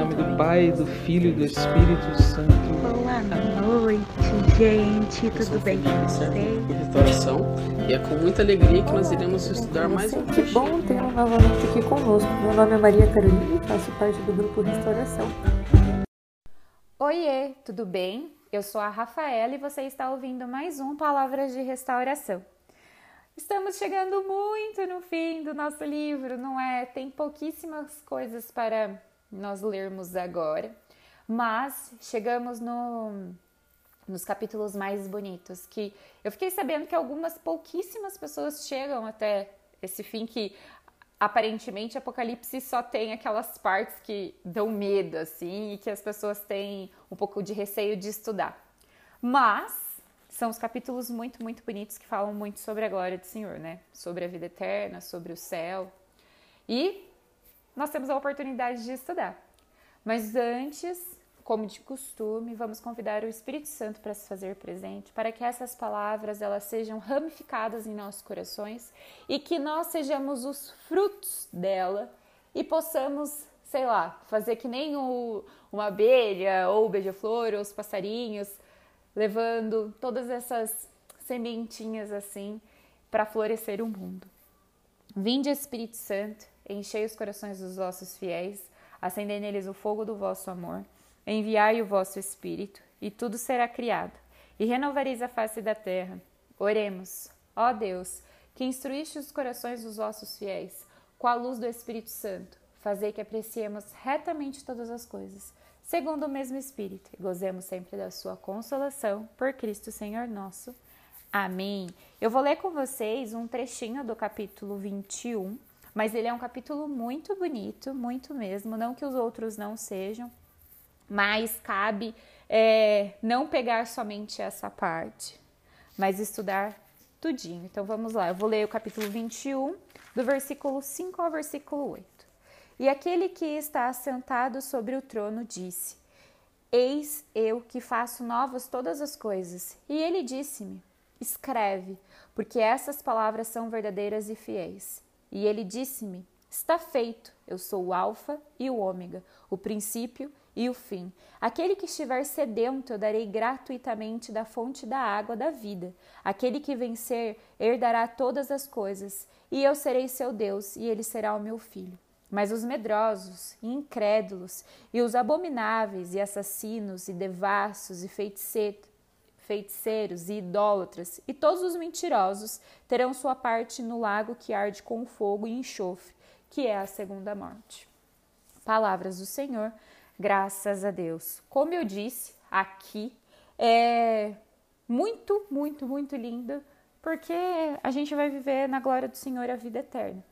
Nome do Pai, do Filho e do Espírito Santo. Boa noite, gente. Tudo bem com vocês? restauração e é com muita alegria que nós iremos estudar mais um Que bom tê-lo novamente aqui conosco. Meu nome é Maria Carolina e faço parte do grupo Restauração. Oiê, tudo bem? Eu sou a Rafaela e você está ouvindo mais um Palavras de Restauração. Estamos chegando muito no fim do nosso livro, não é? Tem pouquíssimas coisas para nós lermos agora, mas chegamos no, nos capítulos mais bonitos, que eu fiquei sabendo que algumas pouquíssimas pessoas chegam até esse fim que aparentemente Apocalipse só tem aquelas partes que dão medo, assim, e que as pessoas têm um pouco de receio de estudar. Mas são os capítulos muito, muito bonitos que falam muito sobre a glória do Senhor, né? Sobre a vida eterna, sobre o céu. E nós temos a oportunidade de estudar. Mas antes, como de costume, vamos convidar o Espírito Santo para se fazer presente, para que essas palavras elas sejam ramificadas em nossos corações e que nós sejamos os frutos dela e possamos, sei lá, fazer que nem o, uma abelha ou beija-flor ou os passarinhos, levando todas essas sementinhas assim para florescer o mundo. Vinde, Espírito Santo, enchei os corações dos vossos fiéis, acendei neles o fogo do vosso amor. Enviai o vosso Espírito, e tudo será criado, e renovareis a face da terra. Oremos, ó Deus, que instruíste os corações dos vossos fiéis, com a luz do Espírito Santo, fazei que apreciemos retamente todas as coisas, segundo o mesmo Espírito, e gozemos sempre da sua consolação, por Cristo Senhor nosso. Amém. Eu vou ler com vocês um trechinho do capítulo 21, mas ele é um capítulo muito bonito, muito mesmo, não que os outros não sejam, mas cabe é, não pegar somente essa parte, mas estudar tudinho. Então vamos lá, eu vou ler o capítulo 21, do versículo 5 ao versículo 8. E aquele que está assentado sobre o trono disse: Eis eu que faço novas todas as coisas. E ele disse-me: Escreve, porque essas palavras são verdadeiras e fiéis. E ele disse-me: Está feito, eu sou o Alfa e o Ômega, o princípio e o fim. Aquele que estiver sedento, eu darei gratuitamente da fonte da água da vida. Aquele que vencer, herdará todas as coisas, e eu serei seu Deus, e ele será o meu filho. Mas os medrosos, e incrédulos, e os abomináveis, e assassinos, e devassos, e feiticeiros, feiticeiros e idólatras, e todos os mentirosos terão sua parte no lago que arde com fogo e enxofre, que é a segunda morte. Palavras do Senhor, graças a Deus. Como eu disse, aqui é muito, muito, muito lindo, porque a gente vai viver na glória do Senhor a vida eterna.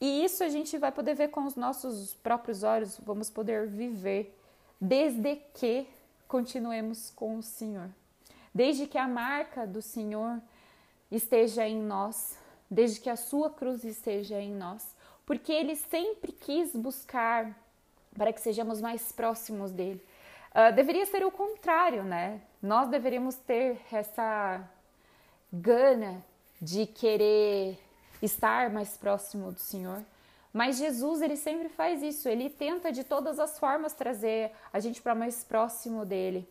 E isso a gente vai poder ver com os nossos próprios olhos, vamos poder viver desde que continuemos com o Senhor. Desde que a marca do Senhor esteja em nós, desde que a sua cruz esteja em nós, porque ele sempre quis buscar para que sejamos mais próximos dele. Uh, deveria ser o contrário, né? Nós deveríamos ter essa gana de querer estar mais próximo do Senhor. Mas Jesus, ele sempre faz isso, ele tenta de todas as formas trazer a gente para mais próximo dele.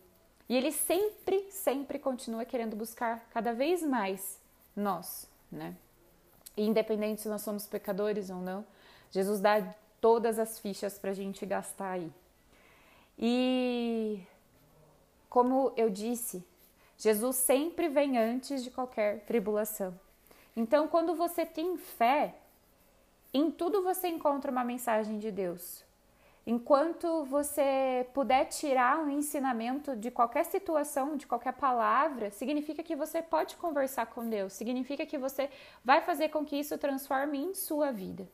E ele sempre, sempre continua querendo buscar cada vez mais nós, né? E independente se nós somos pecadores ou não, Jesus dá todas as fichas para a gente gastar aí. E como eu disse, Jesus sempre vem antes de qualquer tribulação. Então, quando você tem fé, em tudo você encontra uma mensagem de Deus. Enquanto você puder tirar um ensinamento de qualquer situação, de qualquer palavra, significa que você pode conversar com Deus, significa que você vai fazer com que isso transforme em sua vida.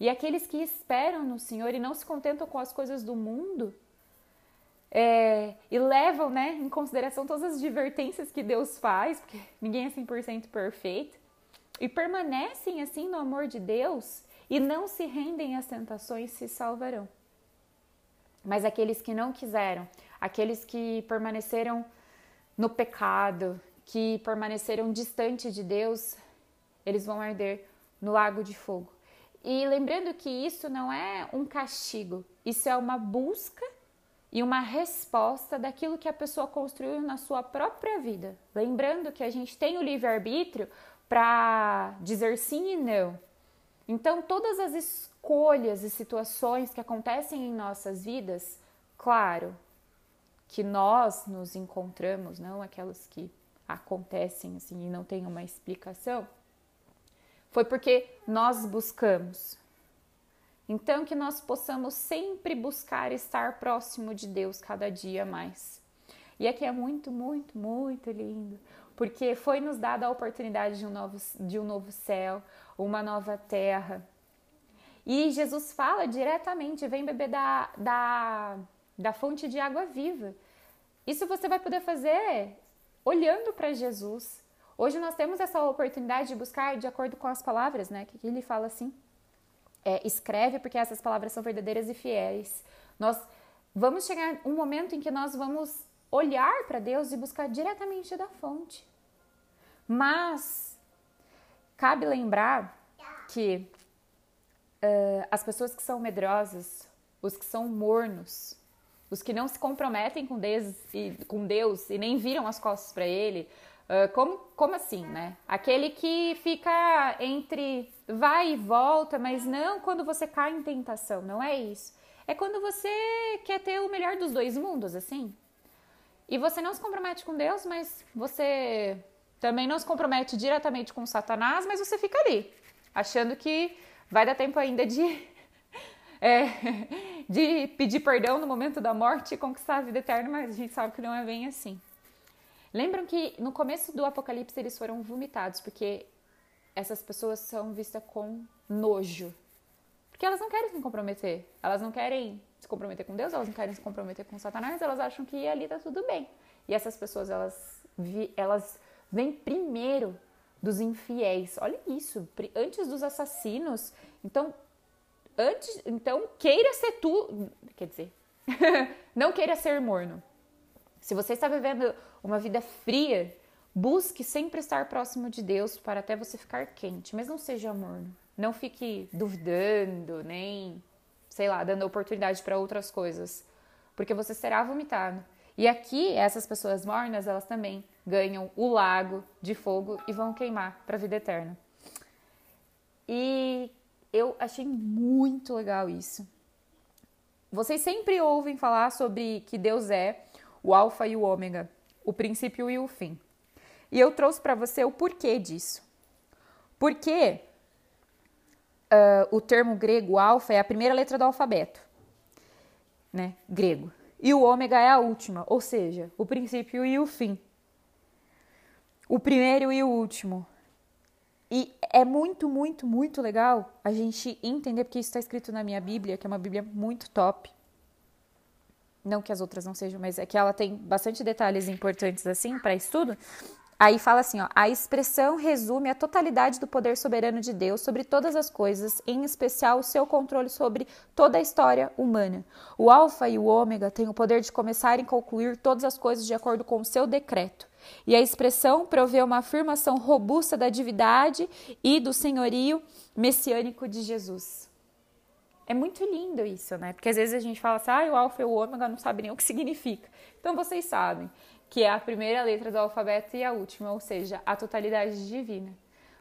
E aqueles que esperam no Senhor e não se contentam com as coisas do mundo é, e levam né, em consideração todas as advertências que Deus faz, porque ninguém é 100% perfeito, e permanecem assim no amor de Deus e não se rendem às tentações se salvarão. Mas aqueles que não quiseram, aqueles que permaneceram no pecado, que permaneceram distante de Deus, eles vão arder no lago de fogo. E lembrando que isso não é um castigo, isso é uma busca e uma resposta daquilo que a pessoa construiu na sua própria vida. Lembrando que a gente tem o livre-arbítrio para dizer sim e não. Então, todas as escolhas e situações que acontecem em nossas vidas, claro que nós nos encontramos, não aquelas que acontecem assim e não tem uma explicação, foi porque nós buscamos. Então, que nós possamos sempre buscar estar próximo de Deus cada dia mais. E aqui é muito, muito, muito lindo, porque foi nos dada a oportunidade de um novo, de um novo céu, uma nova terra. E Jesus fala diretamente: vem beber da, da, da fonte de água viva. Isso você vai poder fazer olhando para Jesus. Hoje nós temos essa oportunidade de buscar de acordo com as palavras, né? Que ele fala assim: é, escreve porque essas palavras são verdadeiras e fiéis. Nós vamos chegar um momento em que nós vamos olhar para Deus e buscar diretamente da fonte. Mas cabe lembrar que uh, as pessoas que são medrosas, os que são mornos, os que não se comprometem com Deus e, com Deus e nem viram as costas para Ele, uh, como, como assim, né? Aquele que fica entre vai e volta, mas não quando você cai em tentação, não é isso. É quando você quer ter o melhor dos dois mundos, assim. E você não se compromete com Deus, mas você também não se compromete diretamente com Satanás, mas você fica ali, achando que vai dar tempo ainda de, é, de pedir perdão no momento da morte e conquistar a vida eterna, mas a gente sabe que não é bem assim. Lembram que no começo do Apocalipse eles foram vomitados, porque essas pessoas são vistas com nojo. Porque elas não querem se comprometer. Elas não querem se comprometer com Deus, elas não querem se comprometer com Satanás, elas acham que ali tá tudo bem. E essas pessoas, elas, elas vêm primeiro dos infiéis. Olha isso, antes dos assassinos. Então, antes, então queira ser tu, quer dizer, não queira ser morno. Se você está vivendo uma vida fria, busque sempre estar próximo de Deus para até você ficar quente, mas não seja morno. Não fique duvidando, nem, sei lá, dando oportunidade para outras coisas, porque você será vomitado. E aqui, essas pessoas mornas, elas também ganham o lago de fogo e vão queimar para a vida eterna. E eu achei muito legal isso. Vocês sempre ouvem falar sobre que Deus é o Alfa e o Ômega, o princípio e o fim. E eu trouxe para você o porquê disso. Porque uh, o termo grego alfa é a primeira letra do alfabeto, né? Grego. E o ômega é a última, ou seja, o princípio e o fim. O primeiro e o último. E é muito, muito, muito legal a gente entender, porque isso está escrito na minha Bíblia, que é uma Bíblia muito top. Não que as outras não sejam, mas é que ela tem bastante detalhes importantes assim para estudo. Aí fala assim, ó, a expressão resume a totalidade do poder soberano de Deus sobre todas as coisas, em especial o seu controle sobre toda a história humana. O alfa e o ômega têm o poder de começar e concluir todas as coisas de acordo com o seu decreto. E a expressão provê uma afirmação robusta da divindade e do senhorio messiânico de Jesus. É muito lindo isso, né? Porque às vezes a gente fala assim, ah, o alfa e o ômega não sabem nem o que significa. Então vocês sabem que é a primeira letra do alfabeto e a última, ou seja, a totalidade divina.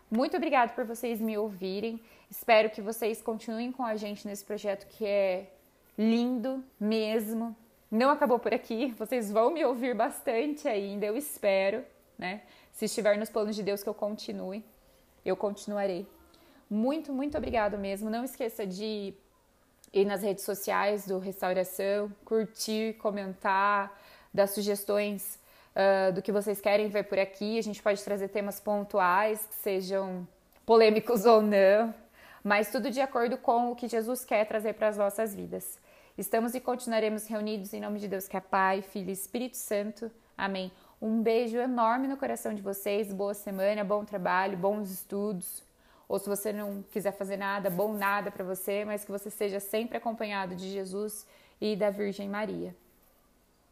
Muito obrigada por vocês me ouvirem. Espero que vocês continuem com a gente nesse projeto que é lindo mesmo. Não acabou por aqui, vocês vão me ouvir bastante ainda, eu espero, né? Se estiver nos planos de Deus que eu continue, eu continuarei. Muito, muito obrigado mesmo. Não esqueça de ir nas redes sociais do Restauração, curtir, comentar, dar sugestões uh, do que vocês querem ver por aqui. A gente pode trazer temas pontuais, que sejam polêmicos ou não, mas tudo de acordo com o que Jesus quer trazer para as nossas vidas. Estamos e continuaremos reunidos em nome de Deus, que é Pai, Filho e Espírito Santo. Amém. Um beijo enorme no coração de vocês, boa semana, bom trabalho, bons estudos. Ou se você não quiser fazer nada, bom nada para você, mas que você seja sempre acompanhado de Jesus e da Virgem Maria.